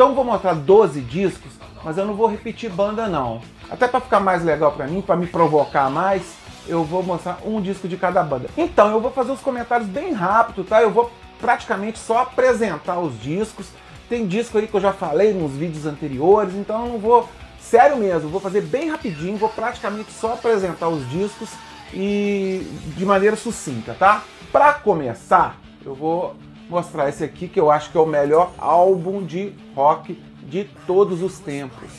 Então vou mostrar 12 discos, mas eu não vou repetir banda não. Até para ficar mais legal para mim, para me provocar mais, eu vou mostrar um disco de cada banda. Então eu vou fazer os comentários bem rápido, tá? Eu vou praticamente só apresentar os discos. Tem disco aí que eu já falei nos vídeos anteriores, então eu não vou, sério mesmo, vou fazer bem rapidinho, vou praticamente só apresentar os discos e de maneira sucinta, tá? Para começar, eu vou mostrar esse aqui que eu acho que é o melhor álbum de rock de todos os tempos.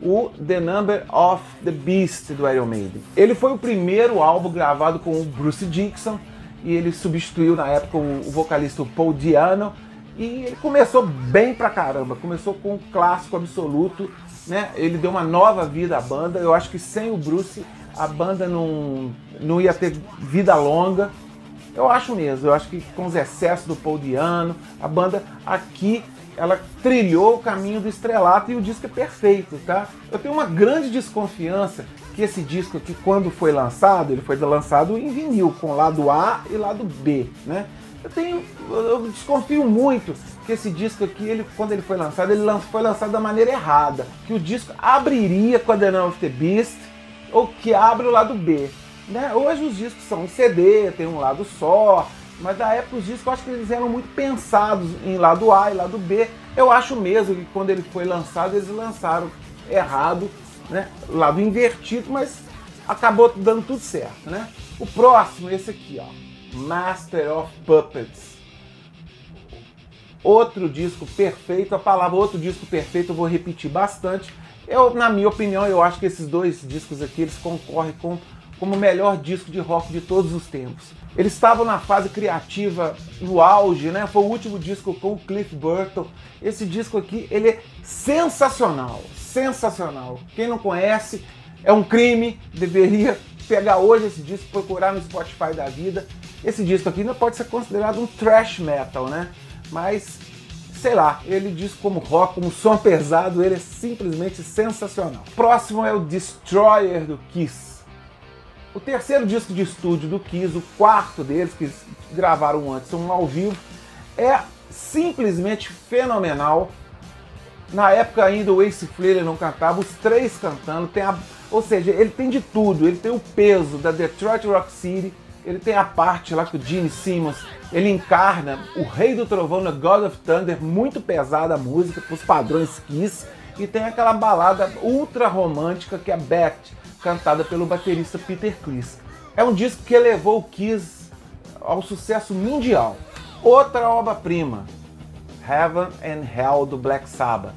O The Number of the Beast do Iron Maiden. Ele foi o primeiro álbum gravado com o Bruce Dixon e ele substituiu na época o vocalista Paul Diano e ele começou bem pra caramba, começou com um clássico absoluto, né? Ele deu uma nova vida à banda. Eu acho que sem o Bruce a banda não, não ia ter vida longa. Eu acho mesmo, eu acho que com os excessos do Paul Diano, a banda aqui ela trilhou o caminho do estrelato e o disco é perfeito, tá? Eu tenho uma grande desconfiança que esse disco aqui, quando foi lançado, ele foi lançado em vinil, com lado A e lado B, né? Eu tenho, eu desconfio muito que esse disco aqui, ele, quando ele foi lançado, ele foi lançado da maneira errada, que o disco abriria com a The Number of the Beast, ou que abre o lado B. Né? Hoje os discos são em CD, tem um lado só, mas na época os discos eu acho que eles eram muito pensados em lado A e lado B. Eu acho mesmo que quando ele foi lançado, eles lançaram errado, né? lado invertido, mas acabou dando tudo certo. Né? O próximo, esse aqui, ó, Master of Puppets. Outro disco perfeito, a palavra outro disco perfeito eu vou repetir bastante. Eu, na minha opinião, eu acho que esses dois discos aqui eles concorrem com como o melhor disco de rock de todos os tempos. Eles estavam na fase criativa, no auge, né? Foi o último disco com o Cliff Burton. Esse disco aqui, ele é sensacional, sensacional. Quem não conhece, é um crime, deveria pegar hoje esse disco, procurar no Spotify da vida. Esse disco aqui não pode ser considerado um thrash metal, né? Mas sei lá, ele diz como rock, como som pesado, ele é simplesmente sensacional. Próximo é o Destroyer do Kiss. O terceiro disco de estúdio do Kiss, o quarto deles, que gravaram antes, um ao vivo, é simplesmente fenomenal. Na época ainda o Ace Frehley não cantava, os três cantando, tem a, ou seja, ele tem de tudo, ele tem o peso da Detroit Rock City, ele tem a parte lá que o Gene Simmons, ele encarna o Rei do Trovão na God of Thunder, muito pesada a música, os padrões Kiss, e tem aquela balada ultra romântica que é Beth, cantada pelo baterista Peter Criss. É um disco que elevou o Kiss ao sucesso mundial. Outra obra-prima, Heaven and Hell do Black Sabbath.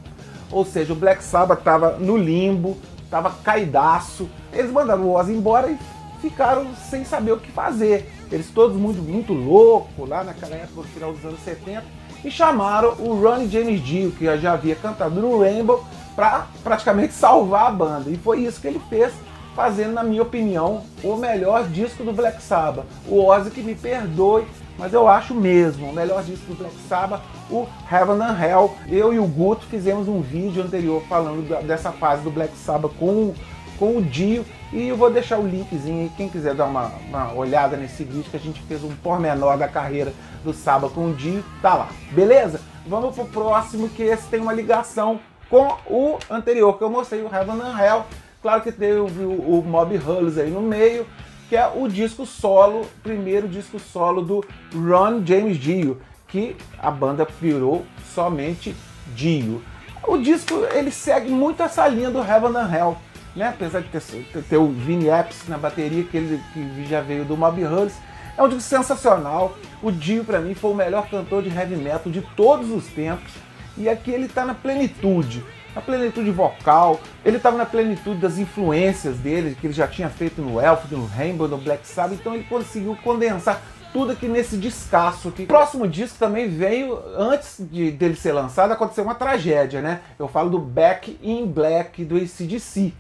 Ou seja, o Black Sabbath estava no limbo, estava caidaço. Eles mandaram o Ozzy embora e ficaram sem saber o que fazer. Eles todos muito, muito loucos lá naquela época, no final dos anos 70, e chamaram o Ronnie James Dio, que já havia cantado no Rainbow, para praticamente salvar a banda. E foi isso que ele fez fazendo, na minha opinião, o melhor disco do Black Sabbath. O Ozzy que me perdoe, mas eu acho mesmo o melhor disco do Black Sabbath, o Heaven and Hell. Eu e o Guto fizemos um vídeo anterior falando dessa fase do Black Sabbath com, com o Dio e eu vou deixar o linkzinho aí, quem quiser dar uma, uma olhada nesse vídeo que a gente fez um pormenor da carreira do Sabbath com o Dio, tá lá. Beleza? Vamos pro próximo que esse tem uma ligação com o anterior que eu mostrei, o Heaven and Hell Claro que teve o, o Mob Hulls aí no meio, que é o disco solo, primeiro disco solo do Ron James Dio, que a banda virou somente Dio. O disco ele segue muito essa linha do Heaven and Hell, né? apesar de ter, ter, o Vinny Appice na bateria, que ele que já veio do Mob Hulls. É um disco sensacional. O Dio, para mim, foi o melhor cantor de heavy metal de todos os tempos. E aqui ele está na plenitude na plenitude vocal, ele estava na plenitude das influências dele, que ele já tinha feito no Elf, no Rainbow, no Black Sabbath, então ele conseguiu condensar tudo aqui nesse descasso aqui. O próximo disco também veio, antes de, dele ser lançado, aconteceu uma tragédia, né? Eu falo do Back in Black do ACDC.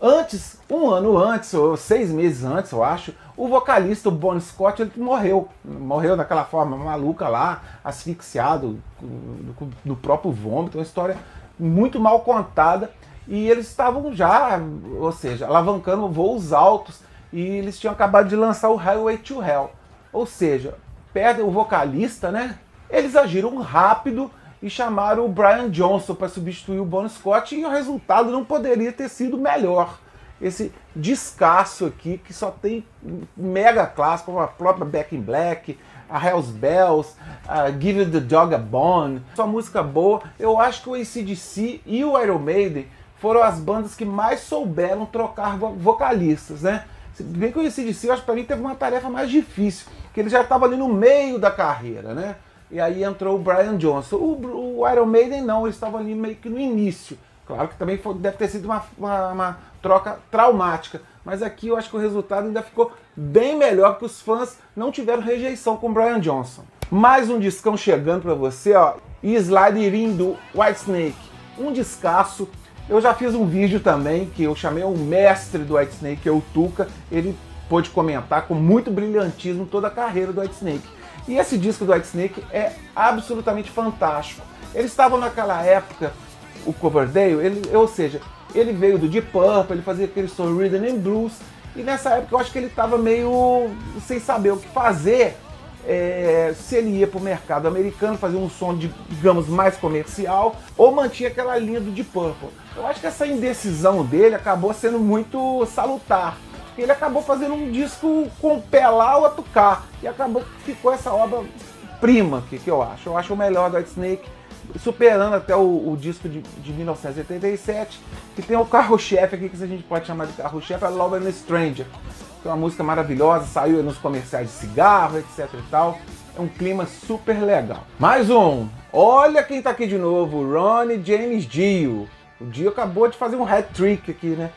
Antes, um ano antes, ou seis meses antes, eu acho, o vocalista, o Bon Scott, ele morreu. Morreu daquela forma maluca lá, asfixiado no próprio vômito, uma história muito mal contada e eles estavam já, ou seja, alavancando voos altos e eles tinham acabado de lançar o Highway to Hell. Ou seja, perdem o vocalista, né? Eles agiram rápido e chamaram o Brian Johnson para substituir o Bon Scott e o resultado não poderia ter sido melhor. Esse descasso aqui que só tem mega clássico, como a própria Back in Black, a Hells Bells, a Give the Dog a Bone, só música boa. Eu acho que o ACDC e o Iron Maiden foram as bandas que mais souberam trocar vocalistas, né? Se bem que o ACDC, eu acho que pra mim teve uma tarefa mais difícil, que ele já estava ali no meio da carreira, né? E aí entrou o Brian Johnson. O, o Iron Maiden não, eles estavam ali meio que no início. Claro que também foi, deve ter sido uma, uma, uma, troca traumática. Mas aqui eu acho que o resultado ainda ficou bem melhor, porque os fãs não tiveram rejeição com o Brian Johnson. Mais um discão chegando para você, ó. E Slide In do. Um descasso. Eu já fiz um vídeo também que eu chamei o mestre do Whitesnake, que é o Tuca. Ele pôde comentar com muito brilhantismo toda a carreira do Whitesnake. E esse disco do Whitesnake é absolutamente fantástico. Eles estavam naquela época, o Coverdale, ele, ou seja, ele veio do Deep Purple, ele fazia aquele som Rhythm and Blues, e nessa época eu acho que ele estava meio sem saber o que fazer, é, se ele ia para o mercado americano, fazer um som, de, digamos, mais comercial, ou mantinha aquela linha do Deep Purple. Eu acho que essa indecisão dele acabou sendo muito salutar ele acabou fazendo um disco com o pé lá, o outro cá. E acabou ficou essa obra prima que, que eu acho. Eu acho o melhor do White Snake, superando até o, o disco de, de 1987, que tem o carro-chefe aqui, que a gente pode chamar de carro-chefe, é Love and Stranger. Que é uma música maravilhosa, saiu nos comerciais de cigarro, etc e tal. É um clima super legal. Mais um. Olha quem tá aqui de novo, Ronnie James Dio. O Dio acabou de fazer um hat-trick aqui, né?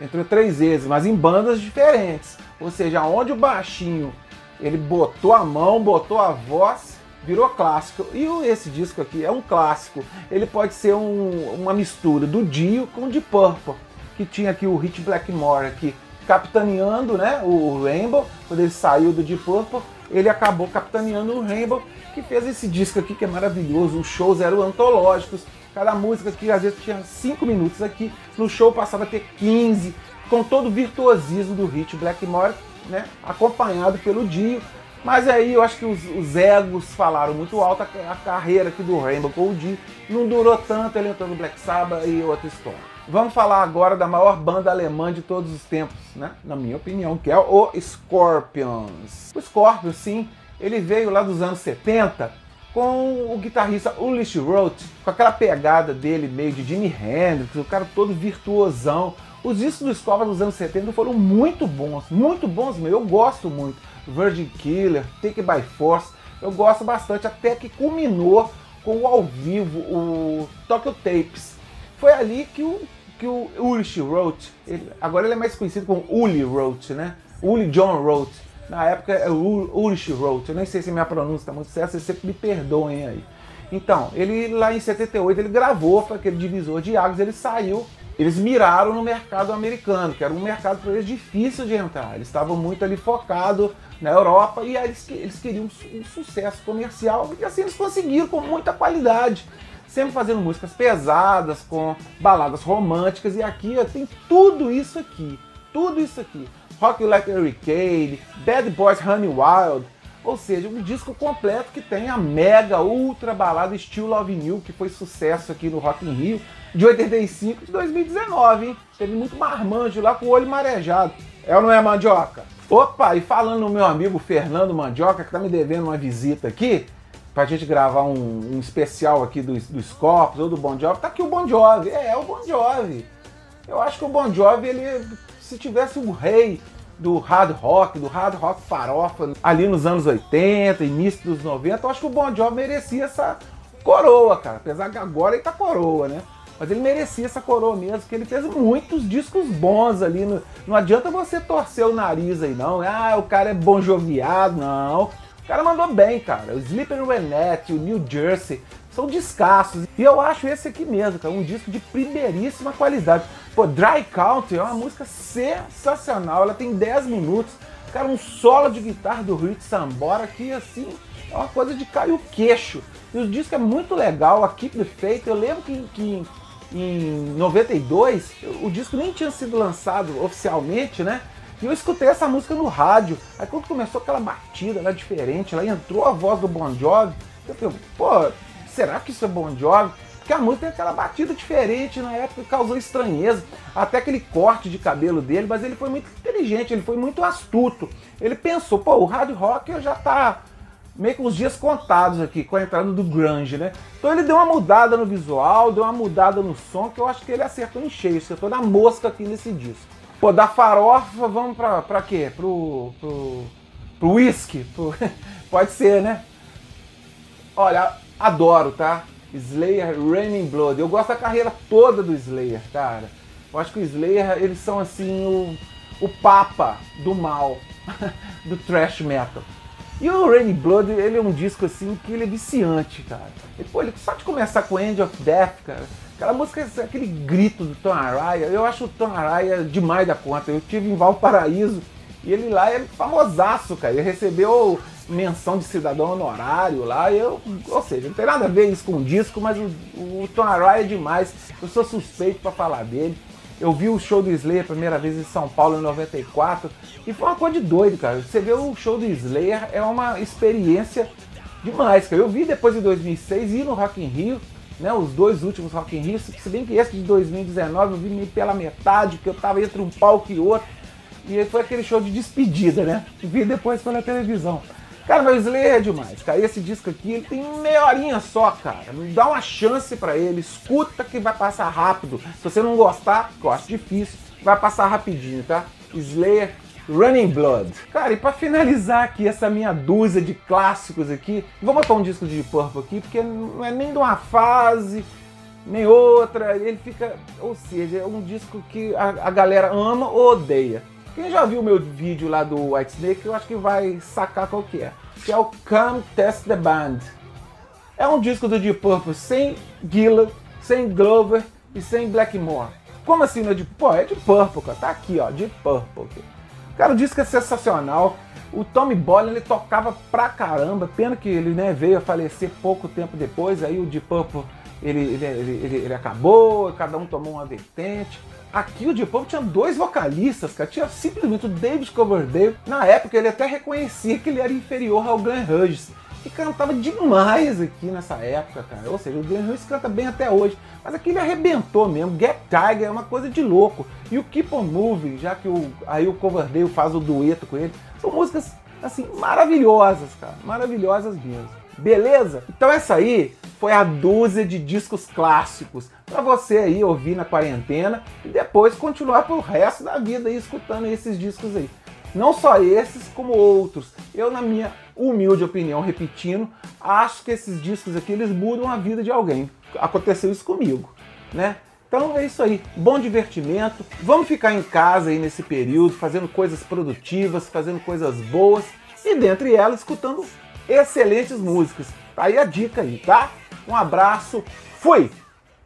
entrou três vezes, mas em bandas diferentes. Ou seja, onde o baixinho ele botou a mão, botou a voz, virou clássico. E esse disco aqui é um clássico. Ele pode ser um, uma mistura do Dio com o Deep Purple, que tinha aqui o Hit Blackmore aqui capitaneando, né, o Rainbow, quando ele saiu do Deep Purple, ele acabou capitaneando o Rainbow, que fez esse disco aqui que é maravilhoso. Os shows eram antológicos, Cada música que às vezes tinha 5 minutos aqui, no show passava a ter 15, com todo o virtuosismo do hit Blackmore, né? Acompanhado pelo Dio. Mas aí eu acho que os, os egos falaram muito alto, a, a, carreira aqui do Rainbow Dio não durou tanto, ele entrou no Black Sabbath e outra história. Vamos falar agora da maior banda alemã de todos os tempos, né? Na minha opinião, que é o Scorpions. O Scorpions, sim, ele veio lá dos anos 70 com o guitarrista Ulrich Roth, com aquela pegada dele meio de Jimi Hendrix, o cara todo virtuosão. Os discos do Scorpions dos anos 70 foram muito bons, muito bons mesmo. Eu gosto muito. Virgin Killer, Take By Force, eu gosto bastante, até que culminou com o ao vivo, o Tokyo Tapes. Foi ali que o, que o Ulrich Roth, ele, agora ele é mais conhecido como Uli Roth, né? Uli John Roth na época é Ulrich Roth, eu nem sei se minha pronúncia está muito certa, vocês sempre me perdoem aí. Então, ele lá em 78 ele gravou para aquele divisor de águas, ele saiu, eles miraram no mercado americano, que era um mercado para eles difícil de entrar. Eles estavam muito ali focados na Europa e aí eles, eles queriam um, sucesso comercial e assim eles conseguiram com muita qualidade sempre fazendo músicas pesadas, com baladas românticas, e aqui tem tudo isso aqui. Tudo isso aqui. Rock Like Hurricane, Bad Boys Honey Wild, ou seja, um disco completo que tem a mega ultra balada Still Love New, que foi sucesso aqui no Rock in Rio, de 85 de 2019, hein? Teve muito marmanjo lá com o olho marejado. É ou não é, Mandioca? Opa, e falando no meu amigo Fernando Mandioca, que tá me devendo uma visita aqui, pra gente gravar um, um especial aqui dos, dos Corpos ou do Bon Jovi, tá aqui o Bon Jovi. É, é o Bon Jovi. Eu acho que o Bon Jovi, ele se tivesse um rei do hard rock, do hard rock farofa, ali nos anos 80, início dos 90, eu acho que o Bon Jovi merecia essa coroa, cara. Apesar que agora ele tá coroa, né? Mas ele merecia essa coroa mesmo, porque ele fez muitos discos bons ali. No... Não adianta você torcer o nariz aí, não. Ah, o cara é bom joviado, não. O cara mandou bem, cara. O Sleeping Renette, o New Jersey, são descassos. E eu acho esse aqui mesmo, cara, um disco de primeiríssima qualidade. Pô, Dry Country é uma música sensacional, ela tem 10 minutos. Cara, um solo de guitarra do Rich Sambora que, assim, é uma coisa de cair o queixo. E o disco é muito legal, a Keep the Faith. Eu lembro que, que em 92 o disco nem tinha sido lançado oficialmente, né? E eu escutei essa música no rádio. Aí quando começou aquela batida lá diferente, lá entrou a voz do Bon Jovi, eu falei, pô, será que isso é Bon Jovi? Porque a música tem aquela batida diferente na época causou estranheza. Até aquele corte de cabelo dele, mas ele foi muito inteligente, ele foi muito astuto. Ele pensou, pô, o hard rock já tá meio com os dias contados aqui com a entrada do grunge, né? Então ele deu uma mudada no visual, deu uma mudada no som, que eu acho que ele acertou em cheio, acertou na mosca aqui nesse disco. Pô, da farofa, vamos pra, pra quê? Pro, pro, pro whisky? Pro... Pode ser, né? Olha, adoro, tá? Slayer Raining Blood. Eu gosto da carreira toda do Slayer, cara. Eu acho que o Slayer, eles são assim o, o papa do mal, do thrash metal. E o Raining Blood, ele é um disco assim que ele é viciante, cara. E, pô, ele, só de começar com End of Death, cara, aquela música, aquele grito do Tom Araya, eu acho o Tom Araya demais da conta. Eu tive em Valparaíso e ele lá é famosaço, cara. Ele recebeu menção de cidadão honorário lá. Eu, ou seja, não tem nada a ver isso com o disco, mas o, o Tom Araya é demais. Eu sou suspeito para falar dele. Eu vi o show do Slayer a primeira vez em São Paulo em 94 e foi uma coisa de doido, cara. Você vê o show do Slayer é uma experiência demais, cara. Eu vi depois em 2006 ir no Rock in Rio, né, os dois últimos Rock in Rio, se bem que esse de 2019 eu vi pela metade, porque eu tava entre um palco e outro. E foi aquele show de despedida, né? Vi depois pela televisão. Cara, mas Slayer é demais, cara. Esse disco aqui, ele tem meia horinha só, cara. Dá uma chance para ele, escuta que vai passar rápido. Se você não gostar, que eu acho difícil, vai passar rapidinho, tá? Slayer Running Blood. Cara, e para finalizar aqui essa minha dúzia de clássicos aqui, vou botar um disco de Purple aqui, porque não é nem de uma fase, nem outra. Ele fica, ou seja, é um disco que a, a galera ama ou odeia. Quem já viu meu vídeo lá do White Snake, eu acho que vai sacar qual que é. Que é o Come Test the Band. É um disco do Deep Purple sem Gillan, sem Glover e sem Blackmore. Como assim, né? De, pô, é de Purple, cara. Tá aqui, ó, de Purple. Cara, o disco é sensacional. O Tommy Bolin, ele tocava pra caramba. Pena que ele né, veio a falecer pouco tempo depois. Aí o Deep Purple, ele, ele, ele, ele acabou, cada um tomou uma vertente. Aqui o Deep Purple tinha dois vocalistas, cara. Tinha simplesmente o David Coverdale. Na época ele até reconhecia que ele era inferior ao Glenn Hughes. Que cantava demais aqui nessa época, cara. Ou seja, o Glenn Hughes canta bem até hoje. Mas aqui ele arrebentou mesmo. Get Tiger é uma coisa de louco. E o Keep On Moving, já que o, aí o Coverdale faz o dueto com ele. São músicas, assim, maravilhosas, cara. Maravilhosas mesmo. Beleza? Então essa aí foi a dúzia de discos clássicos para você aí ouvir na quarentena e depois continuar pro resto da vida aí escutando esses discos aí. Não só esses, como outros. Eu, na minha humilde opinião, repetindo, acho que esses discos aqui eles mudam a vida de alguém. Aconteceu isso comigo, né? Então é isso aí, bom divertimento. Vamos ficar em casa aí nesse período, fazendo coisas produtivas, fazendo coisas boas e dentre elas escutando excelentes músicas. Tá aí a dica aí, tá? Um abraço, fui!